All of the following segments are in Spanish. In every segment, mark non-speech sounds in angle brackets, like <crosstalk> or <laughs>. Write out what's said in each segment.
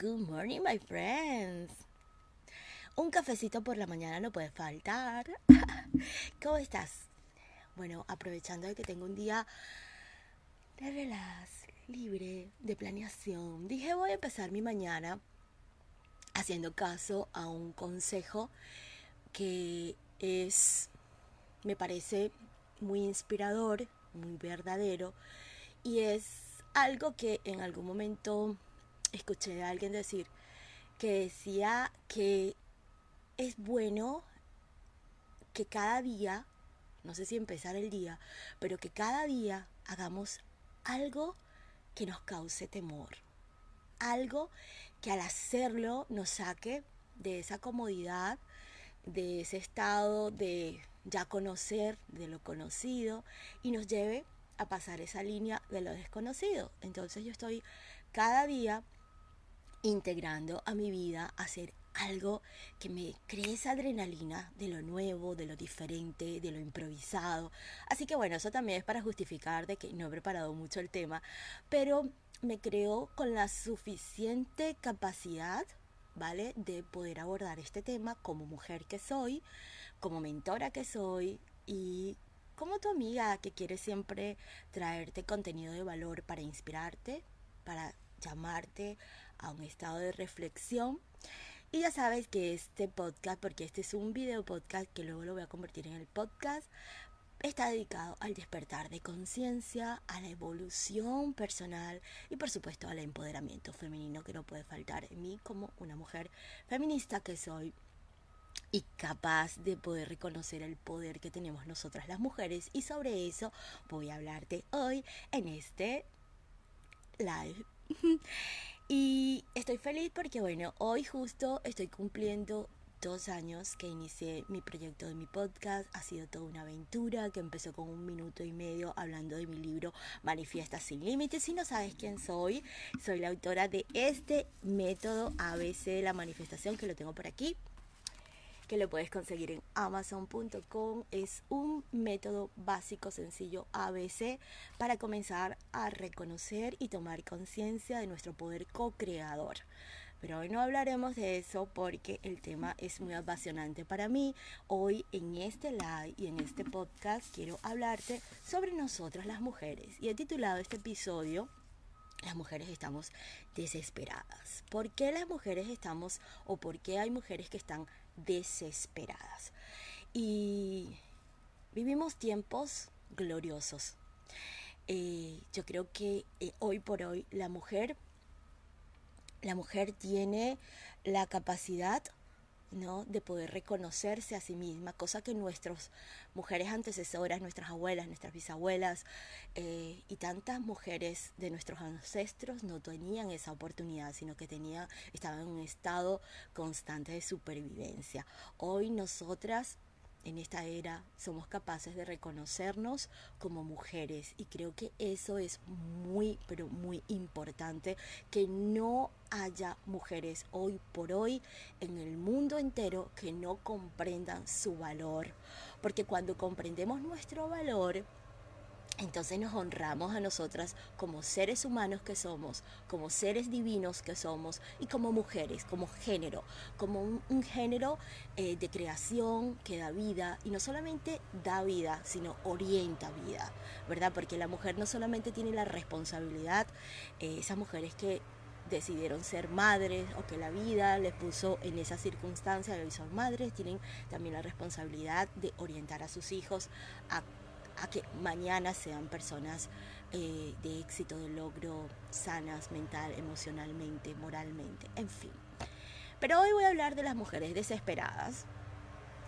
Good morning, my friends. Un cafecito por la mañana no puede faltar. <laughs> ¿Cómo estás? Bueno, aprovechando de que tengo un día de relax, libre, de planeación, dije voy a empezar mi mañana haciendo caso a un consejo que es, me parece muy inspirador, muy verdadero y es algo que en algún momento escuché a alguien decir que decía que es bueno que cada día, no sé si empezar el día, pero que cada día hagamos algo que nos cause temor. Algo que al hacerlo nos saque de esa comodidad, de ese estado de ya conocer, de lo conocido, y nos lleve a pasar esa línea de lo desconocido. Entonces yo estoy cada día integrando a mi vida hacer algo que me cree esa adrenalina de lo nuevo, de lo diferente, de lo improvisado. Así que bueno, eso también es para justificar de que no he preparado mucho el tema, pero me creo con la suficiente capacidad, ¿vale? De poder abordar este tema como mujer que soy, como mentora que soy y como tu amiga que quiere siempre traerte contenido de valor para inspirarte, para llamarte a un estado de reflexión. Y ya sabes que este podcast, porque este es un video podcast que luego lo voy a convertir en el podcast, está dedicado al despertar de conciencia, a la evolución personal y por supuesto al empoderamiento femenino que no puede faltar en mí como una mujer feminista que soy y capaz de poder reconocer el poder que tenemos nosotras las mujeres y sobre eso voy a hablarte hoy en este live. <laughs> Y estoy feliz porque, bueno, hoy justo estoy cumpliendo dos años que inicié mi proyecto de mi podcast. Ha sido toda una aventura que empezó con un minuto y medio hablando de mi libro Manifiesta sin Límites. Si no sabes quién soy, soy la autora de este método ABC de la manifestación que lo tengo por aquí que lo puedes conseguir en amazon.com. Es un método básico, sencillo, ABC, para comenzar a reconocer y tomar conciencia de nuestro poder co-creador. Pero hoy no hablaremos de eso porque el tema es muy apasionante para mí. Hoy en este live y en este podcast quiero hablarte sobre nosotras las mujeres. Y he titulado este episodio las mujeres estamos desesperadas. ¿Por qué las mujeres estamos o por qué hay mujeres que están desesperadas? Y vivimos tiempos gloriosos. Eh, yo creo que eh, hoy por hoy la mujer, la mujer tiene la capacidad ¿no? de poder reconocerse a sí misma, cosa que nuestras mujeres antecesoras, nuestras abuelas, nuestras bisabuelas eh, y tantas mujeres de nuestros ancestros no tenían esa oportunidad, sino que tenían, estaban en un estado constante de supervivencia. Hoy nosotras en esta era somos capaces de reconocernos como mujeres. Y creo que eso es muy pero muy importante que no haya mujeres hoy por hoy en el mundo entero que no comprendan su valor. Porque cuando comprendemos nuestro valor entonces nos honramos a nosotras como seres humanos que somos, como seres divinos que somos y como mujeres, como género, como un, género eh, de creación que da vida y no solamente da vida, sino orienta vida, ¿verdad? Porque la mujer no solamente tiene la responsabilidad, eh, esas mujeres que decidieron ser madres o que la vida les puso en esa circunstancia hoy son madres, tienen también la responsabilidad de orientar a sus hijos a a que mañana sean personas eh, de éxito, de logro, sanas mental, emocionalmente, moralmente, en fin. Pero hoy voy a hablar de las mujeres desesperadas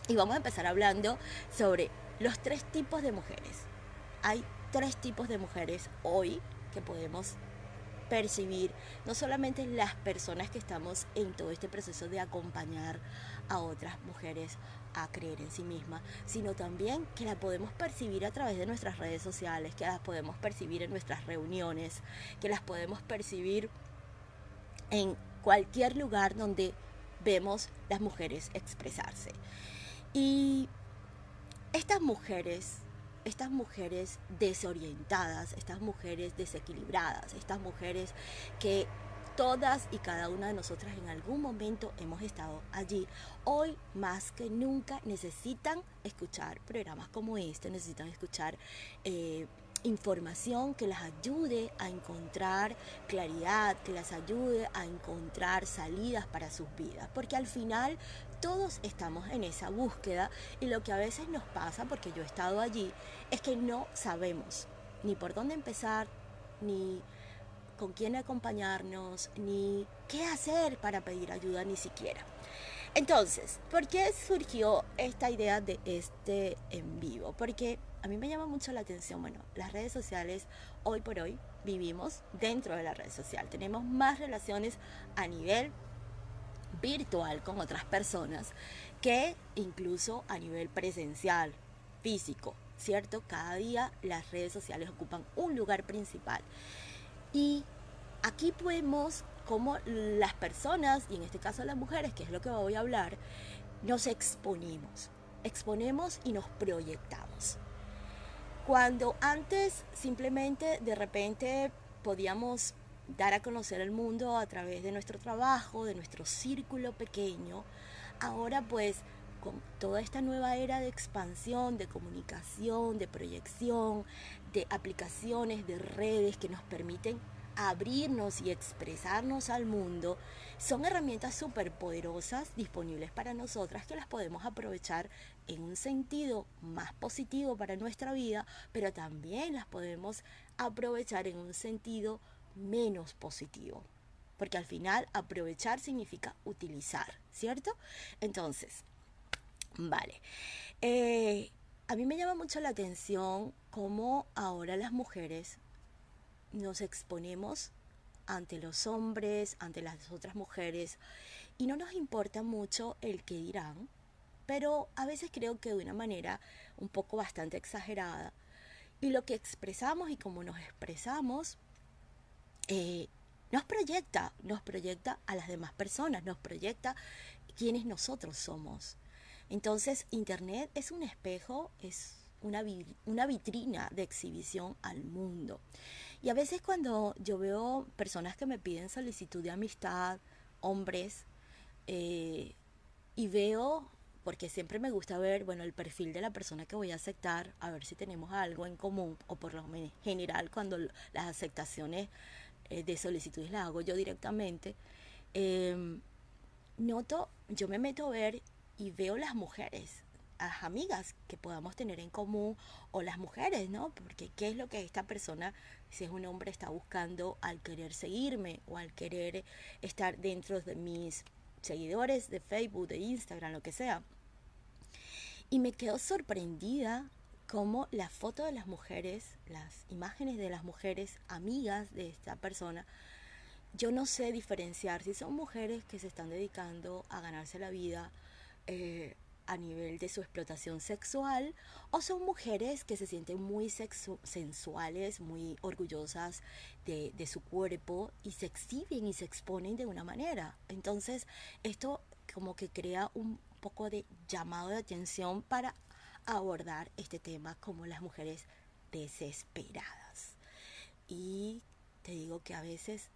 y vamos a empezar hablando sobre los tres tipos de mujeres. Hay tres tipos de mujeres hoy que podemos percibir, no solamente las personas que estamos en todo este proceso de acompañar a otras mujeres a creer en sí misma, sino también que la podemos percibir a través de nuestras redes sociales, que las podemos percibir en nuestras reuniones, que las podemos percibir en cualquier lugar donde vemos las mujeres expresarse. Y estas mujeres, estas mujeres desorientadas, estas mujeres desequilibradas, estas mujeres que todas y cada una de nosotras en algún momento hemos estado allí. Hoy más que nunca necesitan escuchar programas como este, necesitan escuchar eh, información que las ayude a encontrar claridad, que las ayude a encontrar salidas para sus vidas. Porque al final todos estamos en esa búsqueda y lo que a veces nos pasa, porque yo he estado allí, es que no sabemos ni por dónde empezar, ni con quién acompañarnos, ni qué hacer para pedir ayuda ni siquiera. Entonces, ¿por qué surgió esta idea de este en vivo? Porque a mí me llama mucho la atención, bueno, las redes sociales hoy por hoy vivimos dentro de la red social, tenemos más relaciones a nivel virtual con otras personas que incluso a nivel presencial, físico, ¿cierto? Cada día las redes sociales ocupan un lugar principal. Y aquí podemos, como las personas, y en este caso las mujeres, que es lo que voy a hablar, nos exponemos, exponemos y nos proyectamos. Cuando antes simplemente de repente podíamos dar a conocer el mundo a través de nuestro trabajo, de nuestro círculo pequeño, ahora pues con toda esta nueva era de expansión, de comunicación, de proyección, de aplicaciones, de redes que nos permiten abrirnos y expresarnos al mundo, son herramientas súper poderosas disponibles para nosotras que las podemos aprovechar en un sentido más positivo para nuestra vida, pero también las podemos aprovechar en un sentido menos positivo. Porque al final aprovechar significa utilizar, ¿cierto? Entonces, vale. Eh, a mí me llama mucho la atención cómo ahora las mujeres nos exponemos ante los hombres, ante las otras mujeres, y no nos importa mucho el que dirán, pero a veces creo que de una manera un poco bastante exagerada. Y lo que expresamos y cómo nos expresamos eh, nos proyecta, nos proyecta a las demás personas, nos proyecta quienes nosotros somos. Entonces, Internet es un espejo, es una, una vitrina de exhibición al mundo. Y a veces cuando yo veo personas que me piden solicitud de amistad, hombres, eh, y veo, porque siempre me gusta ver, bueno, el perfil de la persona que voy a aceptar, a ver si tenemos algo en común, o por lo menos general cuando las aceptaciones eh, de solicitudes las hago yo directamente, em, noto, yo me meto a ver y veo las mujeres las amigas que podamos tener en común o las mujeres, ¿no? Porque qué es lo que esta persona, si es un hombre, está buscando al querer seguirme o al querer estar dentro de mis seguidores de Facebook, de Instagram, lo que sea. Y me quedo sorprendida como la foto de las mujeres, las imágenes de las mujeres amigas de esta persona, yo no sé diferenciar si son mujeres que se están dedicando a ganarse la vida, eh, a nivel de su explotación sexual o son mujeres que se sienten muy sensuales, muy orgullosas de, de, su cuerpo y se exhiben y se exponen de una manera. Entonces esto como que crea un poco de llamado de atención para abordar este tema como las mujeres desesperadas. Y te digo que a veces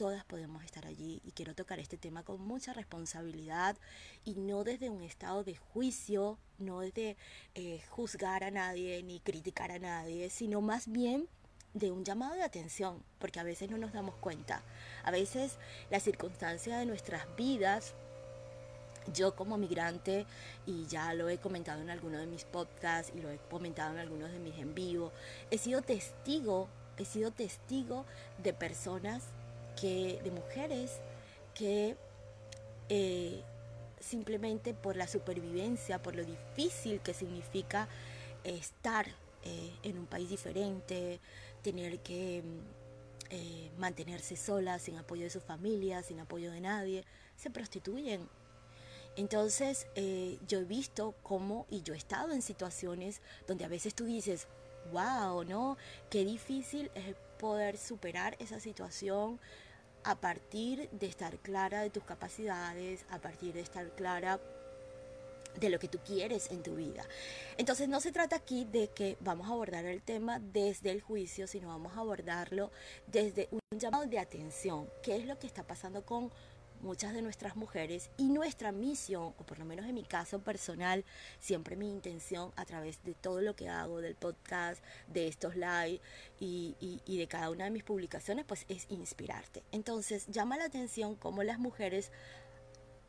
todas podemos estar allí y quiero tocar este tema con mucha responsabilidad y no desde un estado de juicio, no desde eh, juzgar a nadie ni criticar a nadie, sino más bien de un llamado de atención, porque a veces no nos damos cuenta. A veces las circunstancias de nuestras vidas, yo como migrante, y ya lo he comentado en algunos de mis podcasts y lo he comentado en algunos de mis en vivo, he sido testigo, he sido testigo de personas de mujeres que eh, simplemente por la supervivencia, por lo difícil que significa estar eh, en un país diferente, tener que eh, mantenerse sola, sin apoyo de su familia, sin apoyo de nadie, se prostituyen. Entonces yo he visto cómo, y yo he estado en situaciones donde a veces tú dices, wow, ¿no? Qué difícil es poder superar esa situación, a partir de estar clara de tus capacidades, a partir de estar clara de lo que tú quieres en tu vida. Entonces no se trata aquí de que vamos a abordar el tema desde el juicio, sino vamos a abordarlo desde un llamado de atención, qué es lo que está pasando con muchas de nuestras mujeres y nuestra misión, o por lo menos en mi caso personal, siempre mi intención a través de todo lo que hago, del podcast, de estos live y, y, de cada una de mis publicaciones, pues es inspirarte. Entonces llama la atención cómo las mujeres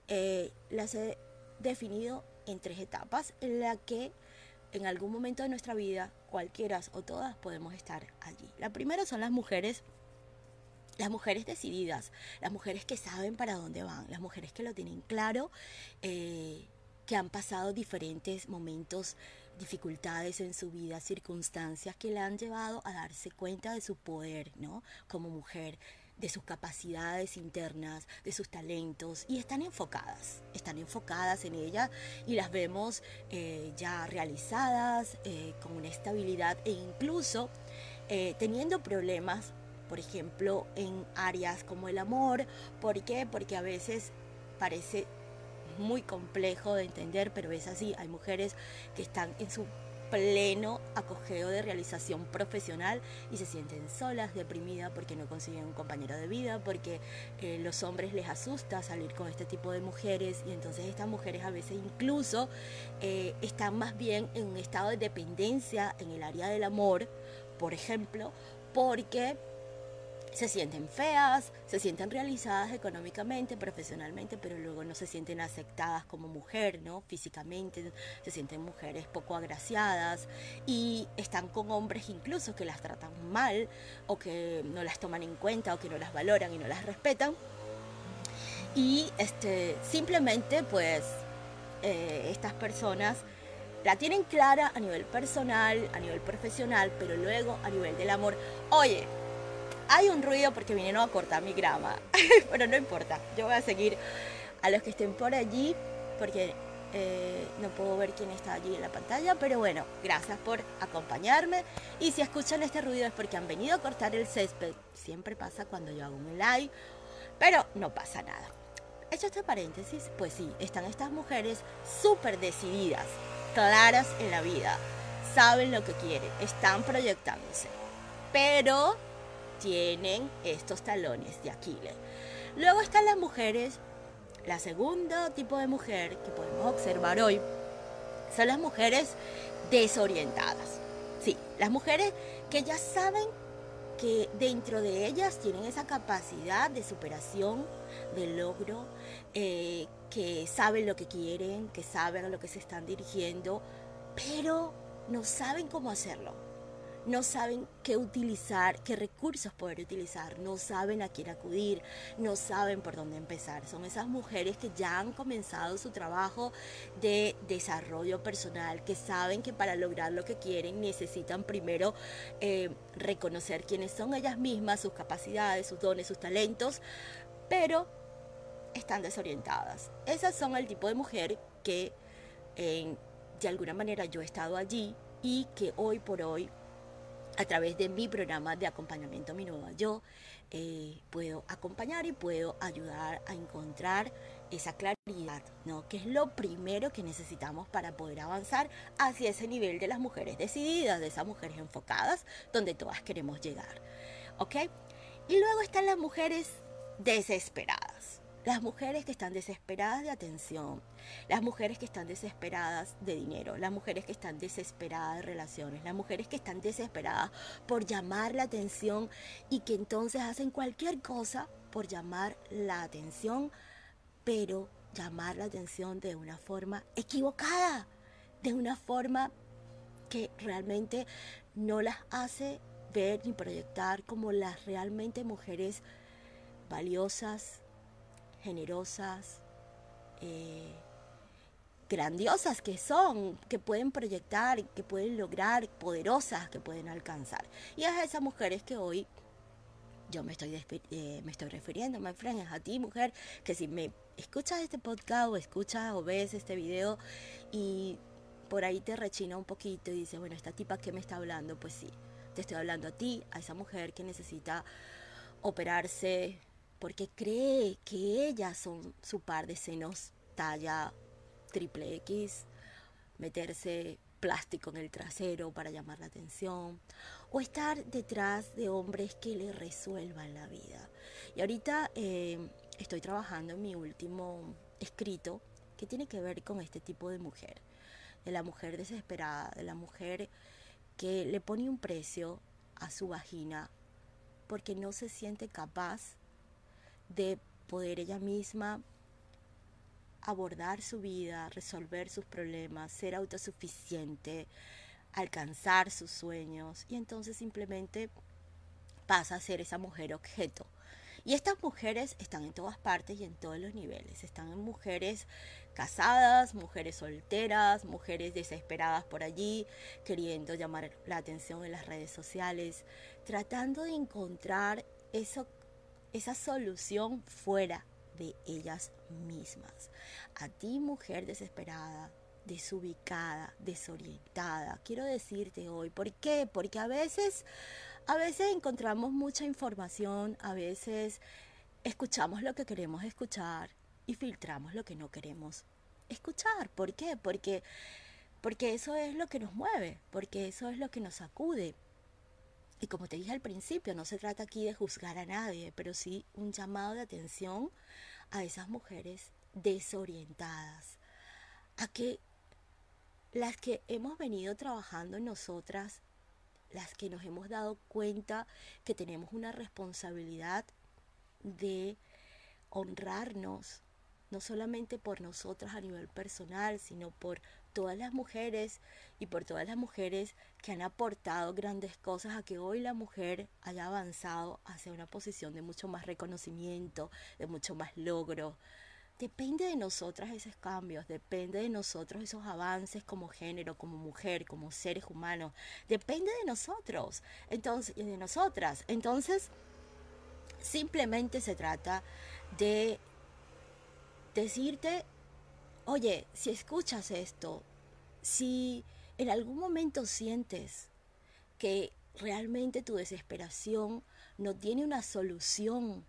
eh, las he definido en tres etapas en la que en algún momento de nuestra vida, cualquiera o todas, podemos estar allí. La primera son las mujeres las mujeres decididas, las mujeres que saben para dónde van, las mujeres que lo tienen claro, eh, que han pasado diferentes momentos, dificultades en su vida, circunstancias que le han llevado a darse cuenta de su poder, ¿no? Como mujer, de sus capacidades internas, de sus talentos y están enfocadas, están enfocadas en ella y las vemos eh, ya realizadas, eh, con una estabilidad e incluso eh, teniendo problemas, por ejemplo, en áreas como el amor. ¿Por qué? Porque a veces parece muy complejo de entender, pero es así. Hay mujeres que están en su pleno acogeo de realización profesional y se sienten solas, deprimidas porque no consiguen un compañero de vida, porque eh, los hombres les asusta salir con este tipo de mujeres y entonces estas mujeres a veces incluso eh, están más bien en un estado de dependencia en el área del amor, por ejemplo, porque se sienten feas, se sienten realizadas económicamente, profesionalmente, pero luego no se sienten aceptadas como mujer, ¿no? Físicamente, se sienten mujeres poco agraciadas y están con hombres incluso que las tratan mal o que no las toman en cuenta o que no las valoran y no las respetan. Y este, simplemente pues eh, estas personas la tienen clara a nivel personal, a nivel profesional, pero luego a nivel del amor. Oye, hay un ruido porque vinieron a cortar mi grama, <laughs> pero no importa, yo voy a seguir a los que estén por allí porque eh, no puedo ver quién está allí en la pantalla, pero bueno, gracias por acompañarme. Y si escuchan este ruido es porque han venido a cortar el césped. Siempre pasa cuando yo hago un live, pero no pasa nada. Hecho este paréntesis, pues sí, están estas mujeres súper decididas, claras en la vida, saben lo que quieren, están proyectándose. Pero tienen estos talones de Aquiles. Luego están las mujeres, la segunda tipo de mujer que podemos observar hoy son las mujeres desorientadas. Sí, las mujeres que ya saben que dentro de ellas tienen esa capacidad de superación, de logro, eh, que saben lo que quieren, que saben a lo que se están dirigiendo, pero no saben cómo hacerlo no saben qué utilizar, qué recursos poder utilizar, no saben a quién acudir, no saben por dónde empezar. Son esas mujeres que ya han comenzado su trabajo de desarrollo personal, que saben que para lograr lo que quieren necesitan primero eh, reconocer quiénes son ellas mismas, sus capacidades, sus dones, sus talentos, pero están desorientadas. Esas son el tipo de mujer que de alguna manera yo he estado allí y que hoy por hoy a través de mi programa de acompañamiento mi nueva yo, eh, puedo acompañar y puedo ayudar a encontrar esa claridad, ¿no? Que es lo primero que necesitamos para poder avanzar hacia ese nivel de las mujeres decididas, de esas mujeres enfocadas, donde todas queremos llegar, ¿ok? Y luego están las mujeres desesperadas. Las mujeres que están desesperadas de atención, las mujeres que están desesperadas de dinero, las mujeres que están desesperadas de relaciones, las mujeres que están desesperadas por llamar la atención y que entonces hacen cualquier cosa por llamar la atención, pero llamar la atención de una forma equivocada, de una forma que realmente no las hace ver ni proyectar como las realmente mujeres valiosas, generosas, eh, grandiosas que son, que pueden proyectar, que pueden lograr, poderosas que pueden alcanzar. Y es a esas mujeres que hoy yo me estoy, eh, me estoy refiriendo, me a ti mujer, que si me escuchas este podcast o escuchas o ves este video y por ahí te rechina un poquito y dices, bueno, esta tipa que me está hablando, pues sí, te estoy hablando a ti, a esa mujer que necesita operarse, porque cree que ellas son su par de senos talla triple X, meterse plástico en el trasero para llamar la atención, o estar detrás de hombres que le resuelvan la vida. Y ahorita eh, estoy trabajando en mi último escrito que tiene que ver con este tipo de mujer, de la mujer desesperada, de la mujer que le pone un precio a su vagina porque no se siente capaz de poder ella misma abordar su vida, resolver sus problemas, ser autosuficiente, alcanzar sus sueños y entonces simplemente pasa a ser esa mujer objeto. Y estas mujeres están en todas partes y en todos los niveles. Están en mujeres casadas, mujeres solteras, mujeres desesperadas por allí, queriendo llamar la atención en las redes sociales, tratando de encontrar eso, esa solución fuera de ellas mismas. A ti, mujer desesperada, desubicada, desorientada, quiero decirte hoy, ¿por qué? Porque a veces, a veces encontramos mucha información, a veces escuchamos lo que queremos escuchar y filtramos lo que no queremos escuchar. ¿Por qué? Porque, porque eso es lo que nos mueve, porque eso es lo que nos sacude. Y como te dije al principio, no se trata aquí de juzgar a nadie, pero sí un llamado de atención a esas mujeres desorientadas, a que las que hemos venido trabajando en nosotras, las que nos hemos dado cuenta que tenemos una responsabilidad de honrarnos, no solamente por nosotras a nivel personal, sino por todas las mujeres y por todas las mujeres que han aportado grandes cosas a que hoy la mujer haya avanzado hacia una posición de mucho más reconocimiento, de mucho más logro. Depende de nosotras esos cambios, depende de nosotros esos avances como género, como mujer, como seres humanos. Depende de nosotros, entonces, y de nosotras. Entonces, simplemente se trata de decirte, oye, si escuchas esto, si en algún momento sientes que realmente tu desesperación no tiene una solución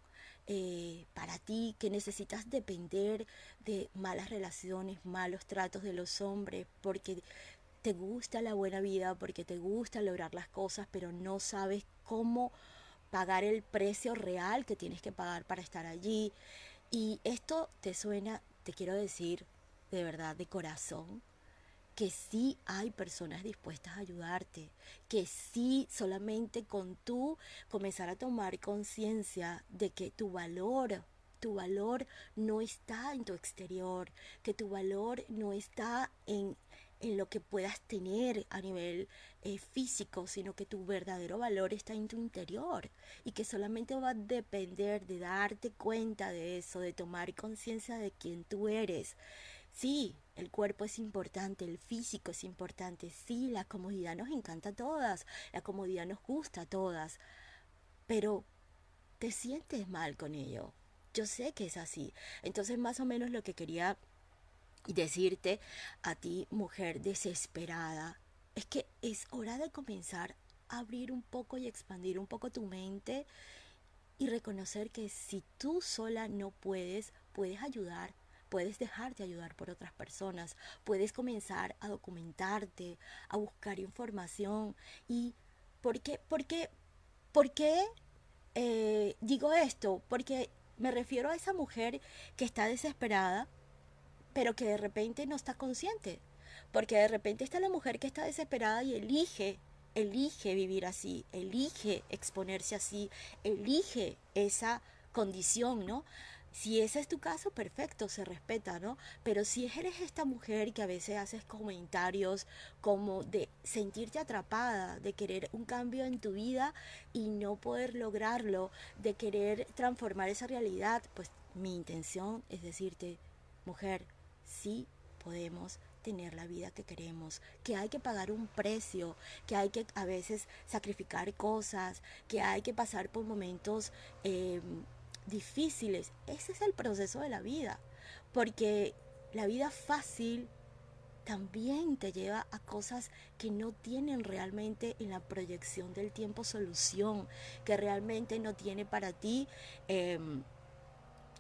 eh, para ti, que necesitas depender de malas relaciones, malos tratos de los hombres, porque te gusta la buena vida, porque te gusta lograr las cosas, pero no sabes cómo pagar el precio real que tienes que pagar para estar allí. Y esto te suena, te quiero decir de verdad, de corazón, que sí hay personas dispuestas a ayudarte, que sí solamente con tú comenzar a tomar conciencia de que tu valor, tu valor no está en tu exterior, que tu valor no está en, en lo que puedas tener a nivel eh, físico, sino que tu verdadero valor está en tu interior y que solamente va a depender de darte cuenta de eso, de tomar conciencia de quién tú eres. Sí, el cuerpo es importante, el físico es importante, sí, la comodidad nos encanta a todas, la comodidad nos gusta a todas, pero te sientes mal con ello. Yo sé que es así. Entonces, más o menos lo que quería decirte a ti, mujer desesperada, es que es hora de comenzar a abrir un poco y expandir un poco tu mente y reconocer que si tú sola no puedes, puedes ayudar, puedes dejarte ayudar por otras personas, puedes comenzar a documentarte, a buscar información. ¿Y por qué, por eh, digo esto? Porque me refiero a esa mujer que está desesperada, pero que de repente no está consciente. Porque de repente está la mujer que está desesperada y elige, elige vivir así, elige exponerse así, elige esa condición, ¿no? Si ese es tu caso, perfecto, se respeta, ¿no? Pero si eres esta mujer que a veces haces comentarios como de sentirte atrapada, de querer un cambio en tu vida y no poder lograrlo, de querer transformar esa realidad, pues mi intención es decirte, mujer, sí podemos tener la vida que queremos, que hay que pagar un precio, que hay que a veces sacrificar cosas, que hay que pasar por momentos eh, difíciles. Ese es el proceso de la vida, porque la vida fácil también te lleva a cosas que no tienen realmente en la proyección del tiempo solución, que realmente no tiene para ti em,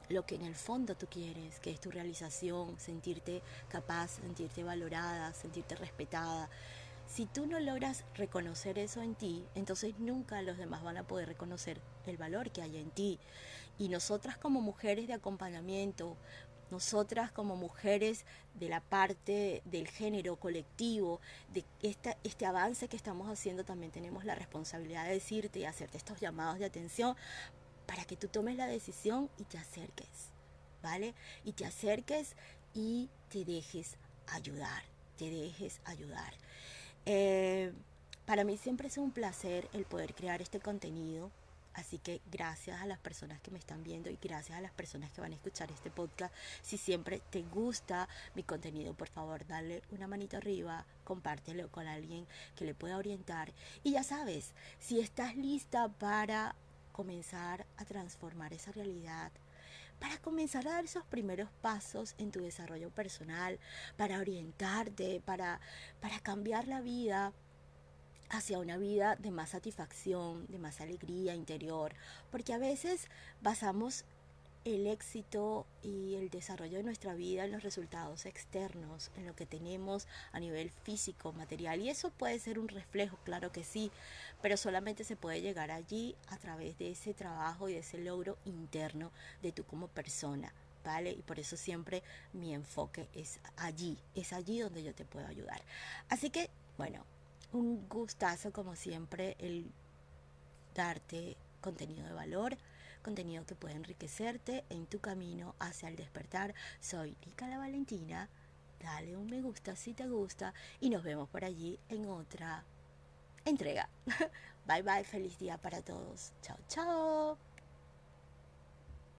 lo que en el fondo tú quieres, que es tu realización, sentirte capaz, sentirte valorada, sentirte respetada. Si tú no logras reconocer eso en ti, entonces nunca los demás van a poder reconocer el valor que hay en ti. Y nosotras como mujeres de acompañamiento, nosotras como mujeres de la parte del género colectivo, de esta, este avance que estamos haciendo, también tenemos la responsabilidad de decirte y hacerte estos llamados de atención para que tú tomes la decisión y te acerques, ¿vale? Y te acerques y te dejes ayudar, te dejes ayudar. Eh, para mí siempre es un placer el poder crear este contenido. Así que gracias a las personas que me están viendo y gracias a las personas que van a escuchar este podcast. Si siempre te gusta mi contenido, por favor, dale una manito arriba, compártelo con alguien que le pueda orientar. Y ya sabes, si estás lista para comenzar a transformar esa realidad, para comenzar a dar esos primeros pasos en tu desarrollo personal, para orientarte, para, para cambiar la vida hacia una vida de más satisfacción, de más alegría interior, porque a veces basamos el éxito y el desarrollo de nuestra vida en los resultados externos, en lo que tenemos a nivel físico, material. Y eso puede ser un reflejo, claro que sí, pero solamente se puede llegar allí a través de ese trabajo y de ese logro interno de tú como persona. ¿Vale? Y por eso siempre mi enfoque es allí, es allí donde yo te puedo ayudar. Así que, bueno, un gustazo como siempre el darte contenido de valor contenido que puede enriquecerte en tu camino hacia el despertar. Soy Nica la Valentina. Dale un me gusta si te gusta y nos vemos por allí en otra entrega. <laughs> bye bye, feliz día para todos. Chao, chao.